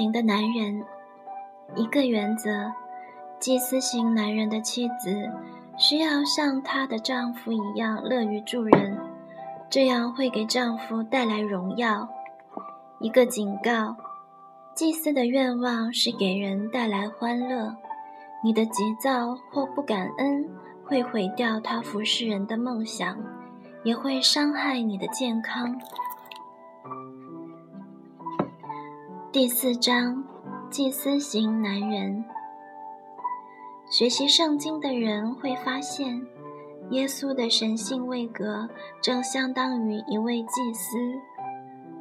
型的男人，一个原则：祭司型男人的妻子需要像她的丈夫一样乐于助人，这样会给丈夫带来荣耀。一个警告：祭司的愿望是给人带来欢乐，你的急躁或不感恩会毁掉他服侍人的梦想，也会伤害你的健康。第四章，祭司型男人。学习圣经的人会发现，耶稣的神性位格正相当于一位祭司。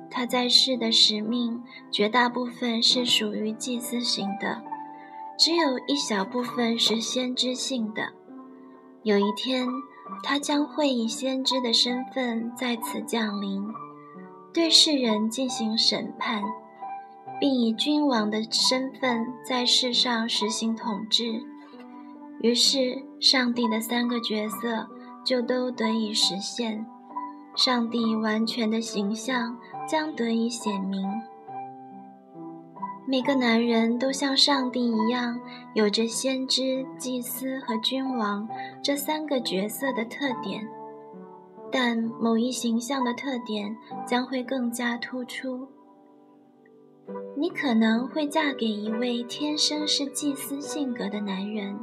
他在世的使命绝大部分是属于祭司型的，只有一小部分是先知性的。有一天，他将会以先知的身份在此降临，对世人进行审判。并以君王的身份在世上实行统治，于是上帝的三个角色就都得以实现，上帝完全的形象将得以显明。每个男人都像上帝一样，有着先知、祭司和君王这三个角色的特点，但某一形象的特点将会更加突出。你可能会嫁给一位天生是祭司性格的男人，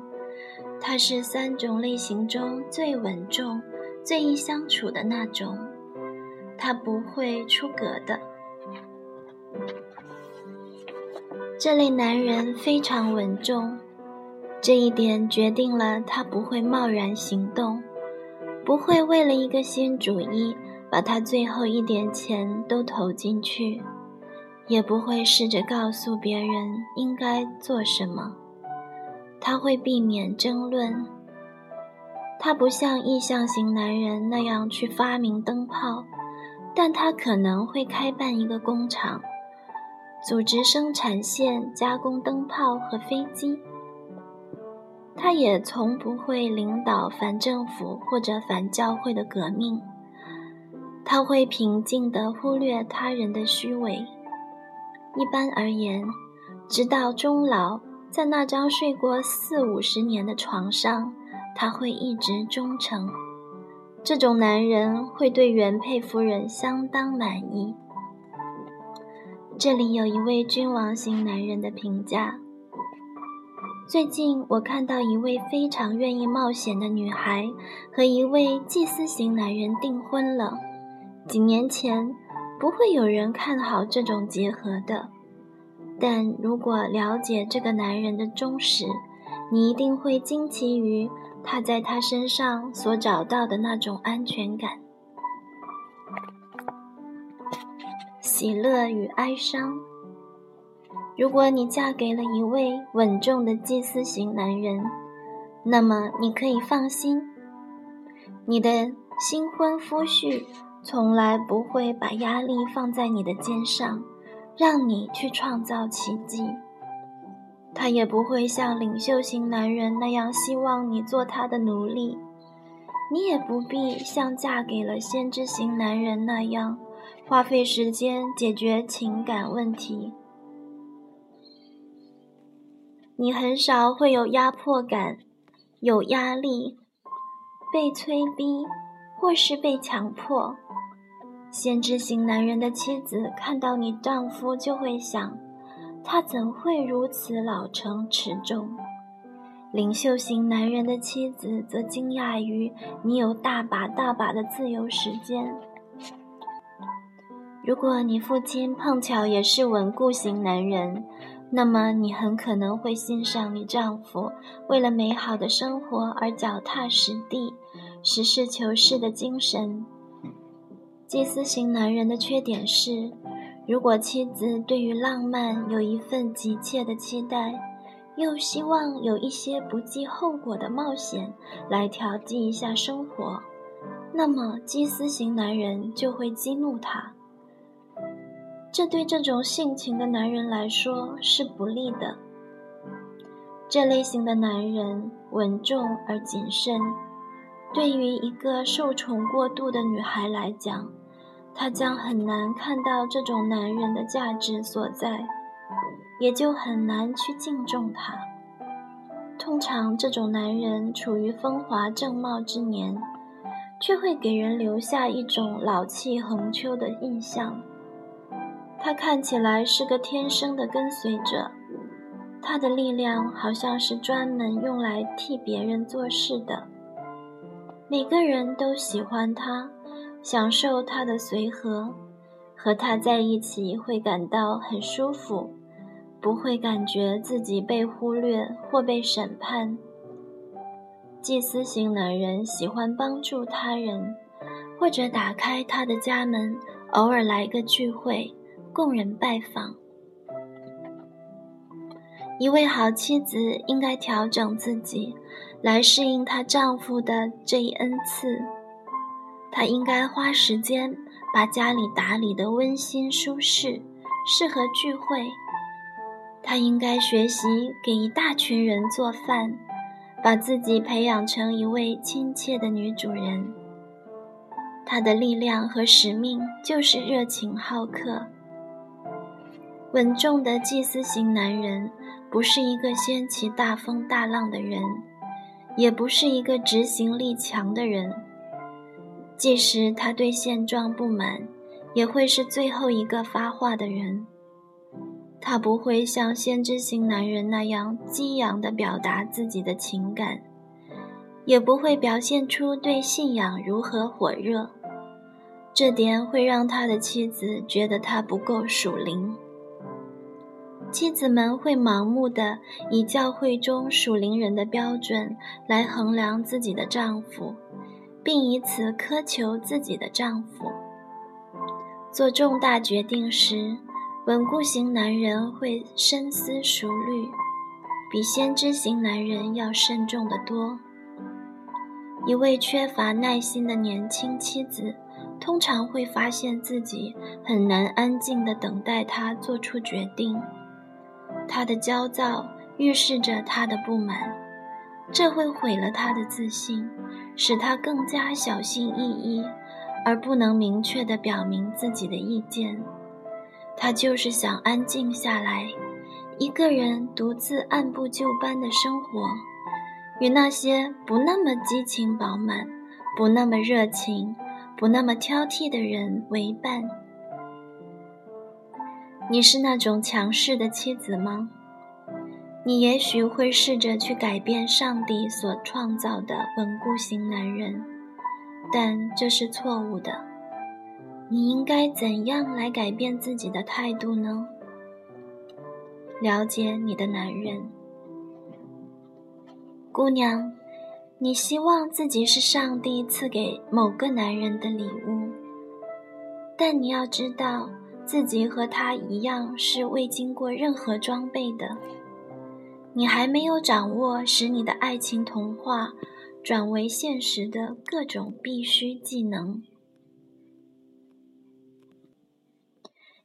他是三种类型中最稳重、最易相处的那种，他不会出格的。这类男人非常稳重，这一点决定了他不会贸然行动，不会为了一个新主意把他最后一点钱都投进去。也不会试着告诉别人应该做什么。他会避免争论。他不像意向型男人那样去发明灯泡，但他可能会开办一个工厂，组织生产线加工灯泡和飞机。他也从不会领导反政府或者反教会的革命。他会平静地忽略他人的虚伪。一般而言，直到终老，在那张睡过四五十年的床上，他会一直忠诚。这种男人会对原配夫人相当满意。这里有一位君王型男人的评价：最近我看到一位非常愿意冒险的女孩和一位祭司型男人订婚了。几年前。不会有人看好这种结合的，但如果了解这个男人的忠实，你一定会惊奇于他在他身上所找到的那种安全感。喜乐与哀伤。如果你嫁给了一位稳重的祭司型男人，那么你可以放心，你的新婚夫婿。从来不会把压力放在你的肩上，让你去创造奇迹。他也不会像领袖型男人那样希望你做他的奴隶。你也不必像嫁给了先知型男人那样，花费时间解决情感问题。你很少会有压迫感，有压力，被催逼，或是被强迫。先知型男人的妻子看到你丈夫，就会想：他怎会如此老成持重？领袖型男人的妻子则惊讶于你有大把大把的自由时间。如果你父亲碰巧也是稳固型男人，那么你很可能会欣赏你丈夫为了美好的生活而脚踏实地、实事求是的精神。祭司型男人的缺点是，如果妻子对于浪漫有一份急切的期待，又希望有一些不计后果的冒险来调剂一下生活，那么祭司型男人就会激怒他。这对这种性情的男人来说是不利的。这类型的男人稳重而谨慎。对于一个受宠过度的女孩来讲，她将很难看到这种男人的价值所在。也就很难去敬重他。通常，这种男人处于风华正茂之年，却会给人留下一种老气横秋的印象。他看起来是个天生的跟随者，他的力量好像是专门用来替别人做事的。每个人都喜欢他，享受他的随和，和他在一起会感到很舒服。不会感觉自己被忽略或被审判。祭司型男人喜欢帮助他人，或者打开他的家门，偶尔来个聚会，供人拜访。一位好妻子应该调整自己，来适应她丈夫的这一恩赐。她应该花时间把家里打理得温馨舒适，适合聚会。她应该学习给一大群人做饭，把自己培养成一位亲切的女主人。她的力量和使命就是热情好客。稳重的祭司型男人不是一个掀起大风大浪的人，也不是一个执行力强的人。即使他对现状不满，也会是最后一个发话的人。他不会像先知型男人那样激昂地表达自己的情感，也不会表现出对信仰如何火热。这点会让他的妻子觉得他不够属灵。妻子们会盲目地以教会中属灵人的标准来衡量自己的丈夫，并以此苛求自己的丈夫。做重大决定时。稳固型男人会深思熟虑，比先知型男人要慎重得多。一位缺乏耐心的年轻妻子，通常会发现自己很难安静地等待他做出决定。他的焦躁预示着他的不满，这会毁了他的自信，使他更加小心翼翼，而不能明确地表明自己的意见。他就是想安静下来，一个人独自按部就班的生活，与那些不那么激情饱满、不那么热情、不那么挑剔的人为伴。你是那种强势的妻子吗？你也许会试着去改变上帝所创造的稳固型男人，但这是错误的。你应该怎样来改变自己的态度呢？了解你的男人，姑娘，你希望自己是上帝赐给某个男人的礼物，但你要知道自己和他一样是未经过任何装备的，你还没有掌握使你的爱情童话转为现实的各种必须技能。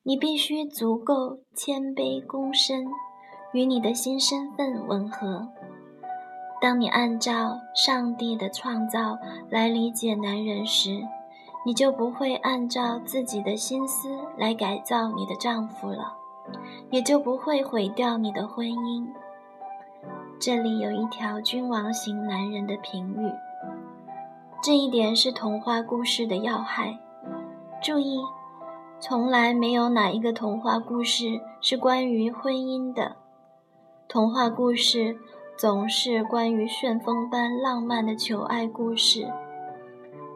你必须足够谦卑躬身，与你的新身份吻合。当你按照上帝的创造来理解男人时，你就不会按照自己的心思来改造你的丈夫了，也就不会毁掉你的婚姻。这里有一条君王型男人的评语，这一点是童话故事的要害。注意。从来没有哪一个童话故事是关于婚姻的。童话故事总是关于旋风般浪漫的求爱故事。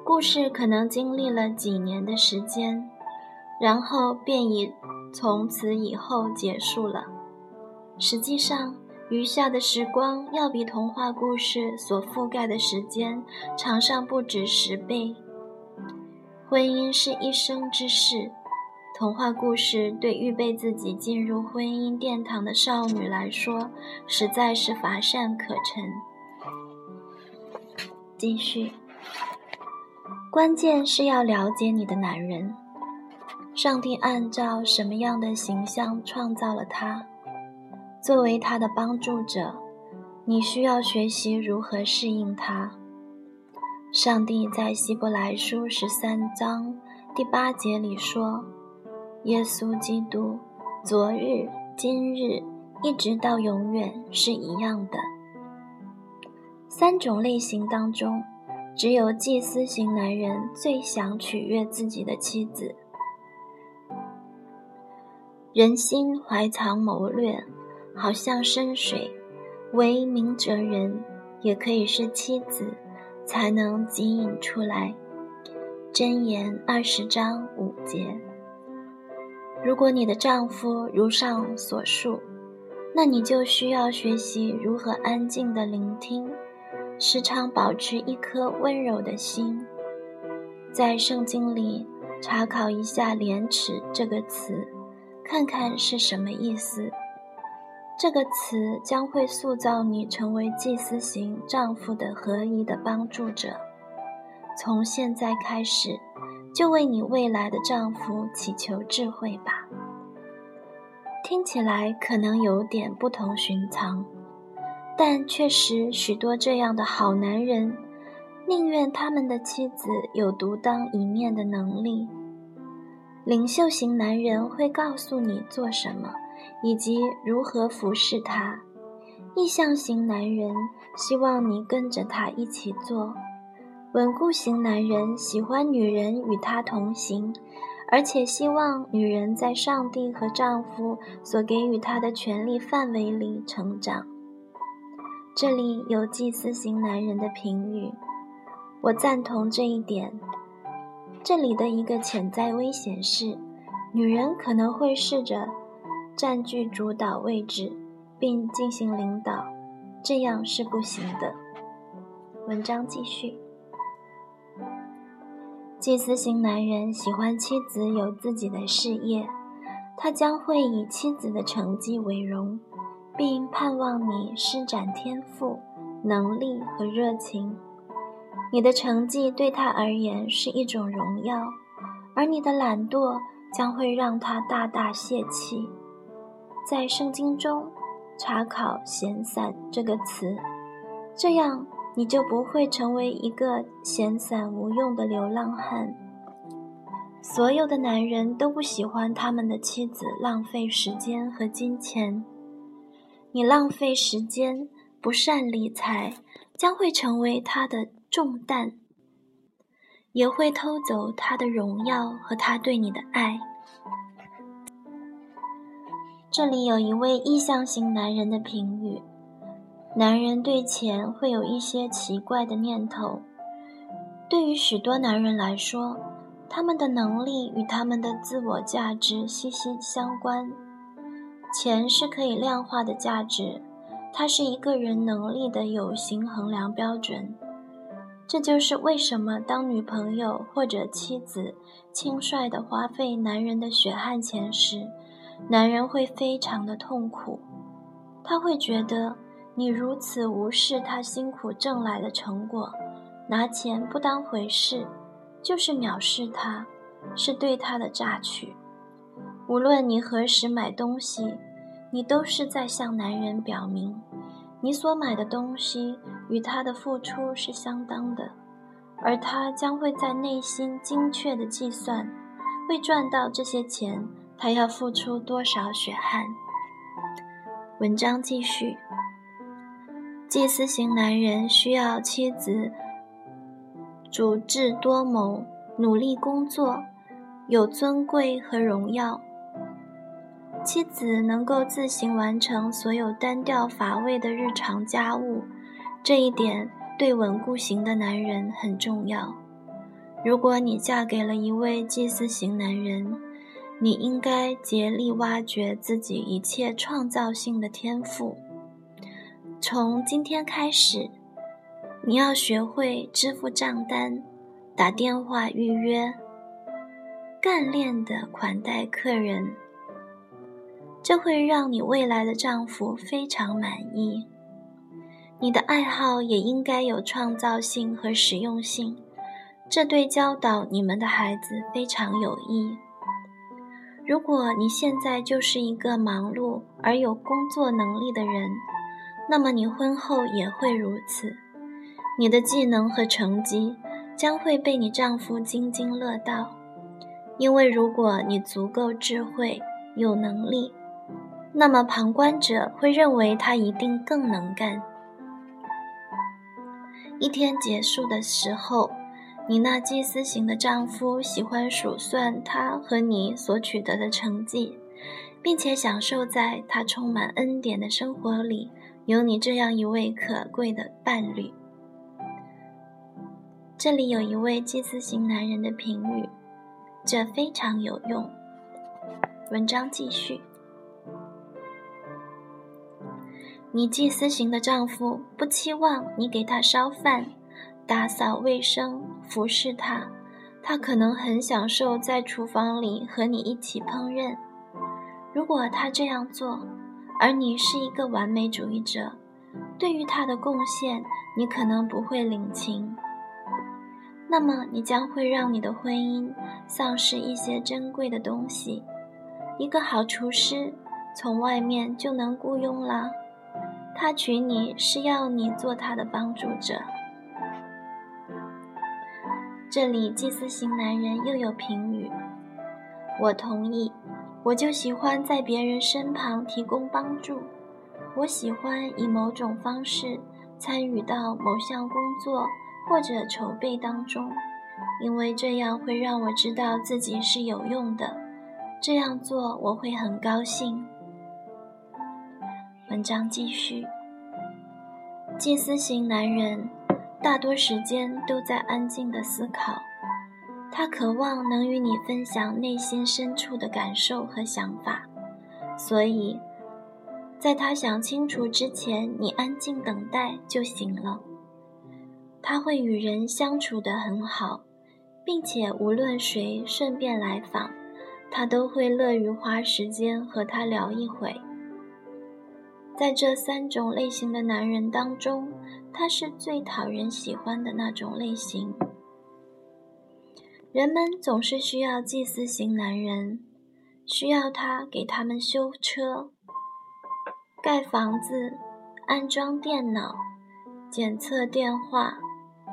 故事可能经历了几年的时间，然后便已从此以后结束了。实际上，余下的时光要比童话故事所覆盖的时间长上不止十倍。婚姻是一生之事。童话故事对预备自己进入婚姻殿堂的少女来说，实在是乏善可陈。继续，关键是要了解你的男人。上帝按照什么样的形象创造了他？作为他的帮助者，你需要学习如何适应他。上帝在希伯来书十三章第八节里说。耶稣基督，昨日、今日，一直到永远是一样的。三种类型当中，只有祭司型男人最想取悦自己的妻子。人心怀藏谋略，好像深水，唯明哲人，也可以是妻子，才能汲引出来。箴言二十章五节。如果你的丈夫如上所述，那你就需要学习如何安静的聆听，时常保持一颗温柔的心。在圣经里查考一下“廉耻”这个词。看看是什么意思？这个词将会塑造你成为祭司型丈夫的合一的帮助者。从现在开始，就为你未来的丈夫祈求智慧吧。听起来可能有点不同寻常，但确实许多这样的好男人，宁愿他们的妻子有独当一面的能力。领袖型男人会告诉你做什么，以及如何服侍他；意向型男人希望你跟着他一起做；稳固型男人喜欢女人与他同行，而且希望女人在上帝和丈夫所给予她的权利范围里成长。这里有祭司型男人的评语，我赞同这一点。这里的一个潜在危险是，女人可能会试着占据主导位置，并进行领导，这样是不行的。文章继续。祭司型男人喜欢妻子有自己的事业，他将会以妻子的成绩为荣，并盼望你施展天赋、能力和热情。你的成绩对他而言是一种荣耀，而你的懒惰将会让他大大泄气。在圣经中查考“闲散”这个词，这样你就不会成为一个闲散无用的流浪汉。所有的男人都不喜欢他们的妻子浪费时间和金钱。你浪费时间、不善理财，将会成为他的。重担也会偷走他的荣耀和他对你的爱。这里有一位意向型男人的评语：男人对钱会有一些奇怪的念头。对于许多男人来说，他们的能力与他们的自我价值息息相关。钱是可以量化的价值，它是一个人能力的有形衡量标准。这就是为什么，当女朋友或者妻子轻率地花费男人的血汗钱时，男人会非常的痛苦。他会觉得你如此无视他辛苦挣来的成果，拿钱不当回事，就是藐视他，是对他的榨取。无论你何时买东西，你都是在向男人表明。你所买的东西与他的付出是相当的，而他将会在内心精确的计算，为赚到这些钱，他要付出多少血汗。文章继续。祭司型男人需要妻子足智多谋、努力工作、有尊贵和荣耀。妻子能够自行完成所有单调乏味的日常家务，这一点对稳固型的男人很重要。如果你嫁给了一位祭司型男人，你应该竭力挖掘自己一切创造性的天赋。从今天开始，你要学会支付账单、打电话预约、干练的款待客人。这会让你未来的丈夫非常满意。你的爱好也应该有创造性和实用性，这对教导你们的孩子非常有益。如果你现在就是一个忙碌而有工作能力的人，那么你婚后也会如此。你的技能和成绩将会被你丈夫津津乐道，因为如果你足够智慧、有能力。那么旁观者会认为他一定更能干。一天结束的时候，你那祭司型的丈夫喜欢数算他和你所取得的成绩，并且享受在他充满恩典的生活里有你这样一位可贵的伴侣。这里有一位祭司型男人的评语，这非常有用。文章继续。你祭司型的丈夫不期望你给他烧饭、打扫卫生、服侍他，他可能很享受在厨房里和你一起烹饪。如果他这样做，而你是一个完美主义者，对于他的贡献你可能不会领情，那么你将会让你的婚姻丧失一些珍贵的东西。一个好厨师从外面就能雇佣了。他娶你是要你做他的帮助者。这里祭司型男人又有评语，我同意，我就喜欢在别人身旁提供帮助，我喜欢以某种方式参与到某项工作或者筹备当中，因为这样会让我知道自己是有用的，这样做我会很高兴。文章继续。祭司型男人大多时间都在安静的思考，他渴望能与你分享内心深处的感受和想法，所以，在他想清楚之前，你安静等待就行了。他会与人相处得很好，并且无论谁顺便来访，他都会乐于花时间和他聊一会。在这三种类型的男人当中，他是最讨人喜欢的那种类型。人们总是需要祭司型男人，需要他给他们修车、盖房子、安装电脑、检测电话、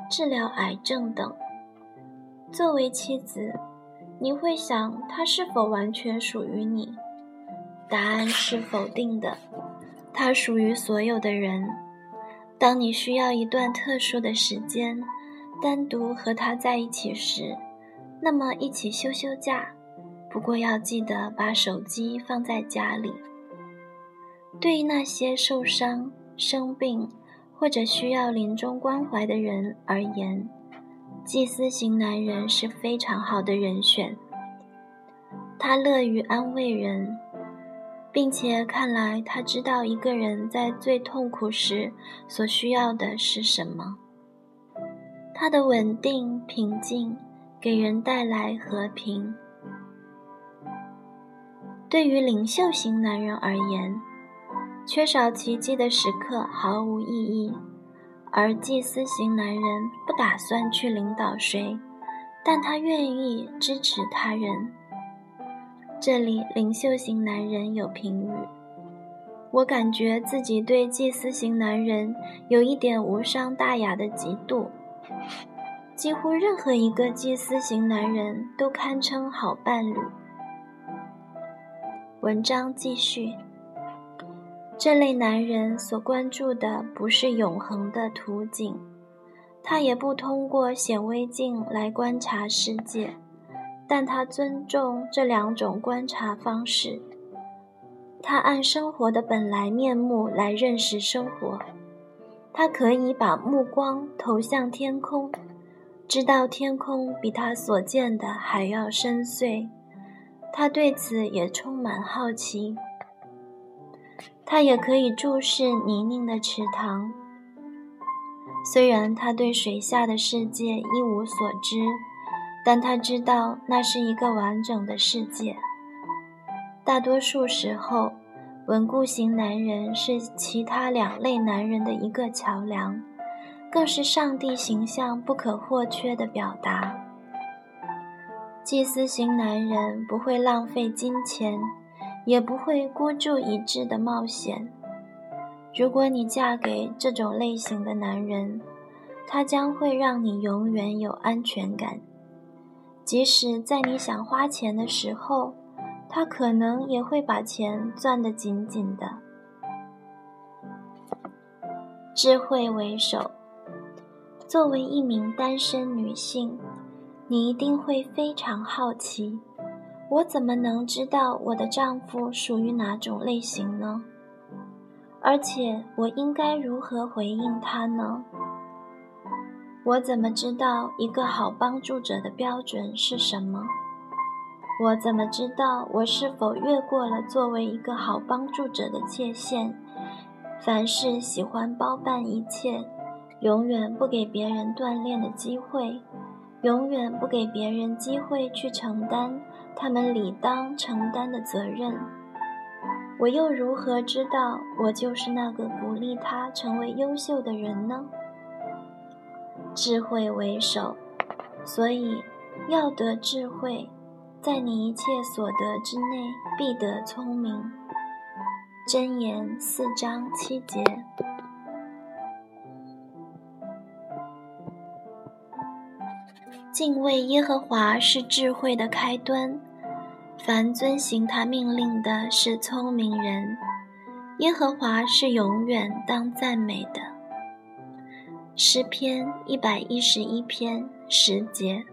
治疗癌症等。作为妻子，你会想他是否完全属于你？答案是否定的。它属于所有的人。当你需要一段特殊的时间，单独和他在一起时，那么一起休休假。不过要记得把手机放在家里。对于那些受伤、生病或者需要临终关怀的人而言，祭司型男人是非常好的人选。他乐于安慰人。并且看来，他知道一个人在最痛苦时所需要的是什么。他的稳定、平静给人带来和平。对于领袖型男人而言，缺少奇迹的时刻毫无意义，而祭司型男人不打算去领导谁，但他愿意支持他人。这里领袖型男人有评语，我感觉自己对祭司型男人有一点无伤大雅的嫉妒。几乎任何一个祭司型男人都堪称好伴侣。文章继续，这类男人所关注的不是永恒的图景，他也不通过显微镜来观察世界。但他尊重这两种观察方式。他按生活的本来面目来认识生活。他可以把目光投向天空，知道天空比他所见的还要深邃。他对此也充满好奇。他也可以注视泥泞的池塘，虽然他对水下的世界一无所知。但他知道那是一个完整的世界。大多数时候，稳固型男人是其他两类男人的一个桥梁，更是上帝形象不可或缺的表达。祭司型男人不会浪费金钱，也不会孤注一掷的冒险。如果你嫁给这种类型的男人，他将会让你永远有安全感。即使在你想花钱的时候，他可能也会把钱攥得紧紧的。智慧为首。作为一名单身女性，你一定会非常好奇：我怎么能知道我的丈夫属于哪种类型呢？而且我应该如何回应他呢？我怎么知道一个好帮助者的标准是什么？我怎么知道我是否越过了作为一个好帮助者的界限？凡事喜欢包办一切，永远不给别人锻炼的机会，永远不给别人机会去承担他们理当承担的责任。我又如何知道我就是那个鼓励他成为优秀的人呢？智慧为首，所以要得智慧，在你一切所得之内必得聪明。箴言四章七节，敬畏耶和华是智慧的开端。凡遵行他命令的是聪明人。耶和华是永远当赞美的。诗篇一百一十一篇十节。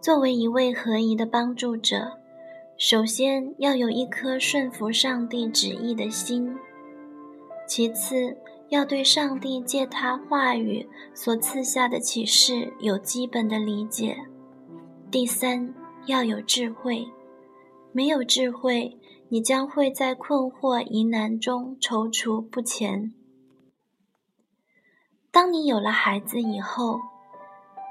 作为一位合宜的帮助者。首先要有一颗顺服上帝旨意的心，其次要对上帝借他话语所赐下的启示有基本的理解，第三要有智慧。没有智慧，你将会在困惑疑难中踌躇不前。当你有了孩子以后，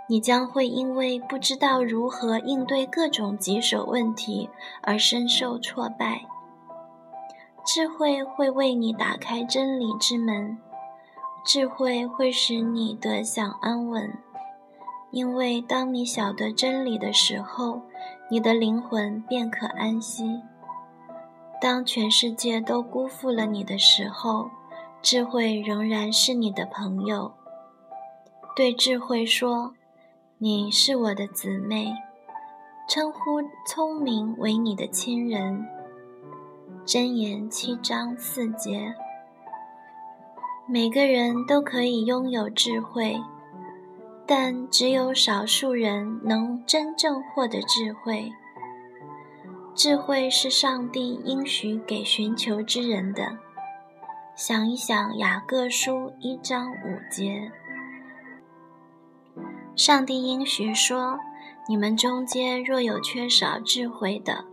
你将会因为不知道如何应对各种棘手问题而深受挫败。智慧会为你打开真理之门，智慧会使你得享安稳，因为当你晓得真理的时候，你的灵魂便可安息。当全世界都辜负了你的时候，智慧仍然是你的朋友。对智慧说。你是我的姊妹，称呼聪明为你的亲人。箴言七章四节。每个人都可以拥有智慧，但只有少数人能真正获得智慧。智慧是上帝应许给寻求之人的。想一想雅各书一章五节。上帝应许说：“你们中间若有缺少智慧的，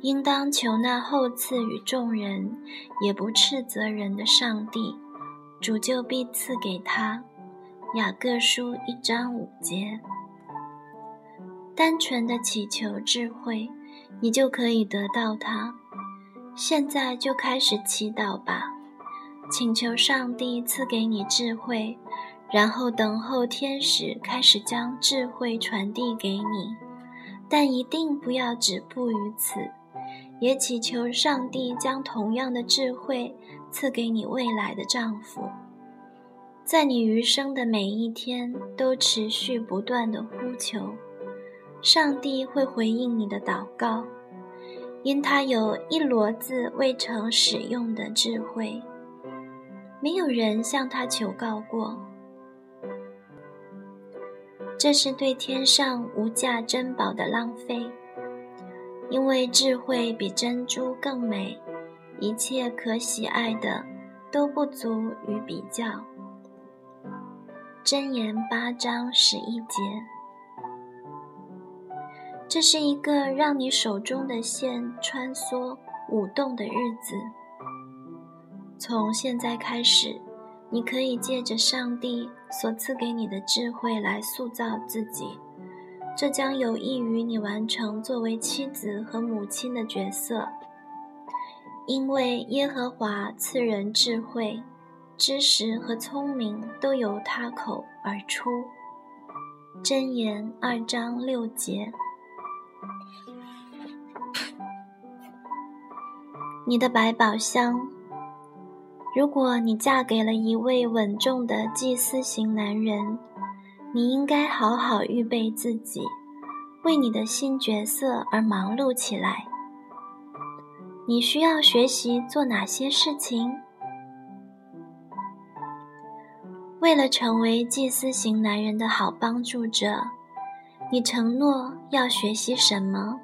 应当求那后赐予众人，也不斥责人的上帝，主就必赐给他。”雅各书一章五节。单纯的祈求智慧，你就可以得到它。现在就开始祈祷吧，请求上帝赐给你智慧。然后等候天使开始将智慧传递给你，但一定不要止步于此，也祈求上帝将同样的智慧赐给你未来的丈夫，在你余生的每一天都持续不断的呼求，上帝会回应你的祷告，因他有一骡子未曾使用的智慧，没有人向他求告过。这是对天上无价珍宝的浪费，因为智慧比珍珠更美，一切可喜爱的都不足与比较。真言八章十一节，这是一个让你手中的线穿梭舞动的日子。从现在开始。你可以借着上帝所赐给你的智慧来塑造自己，这将有益于你完成作为妻子和母亲的角色。因为耶和华赐人智慧、知识和聪明，都由他口而出。箴言二章六节。你的百宝箱。如果你嫁给了一位稳重的祭司型男人，你应该好好预备自己，为你的新角色而忙碌起来。你需要学习做哪些事情？为了成为祭司型男人的好帮助者，你承诺要学习什么？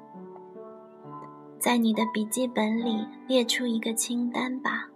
在你的笔记本里列出一个清单吧。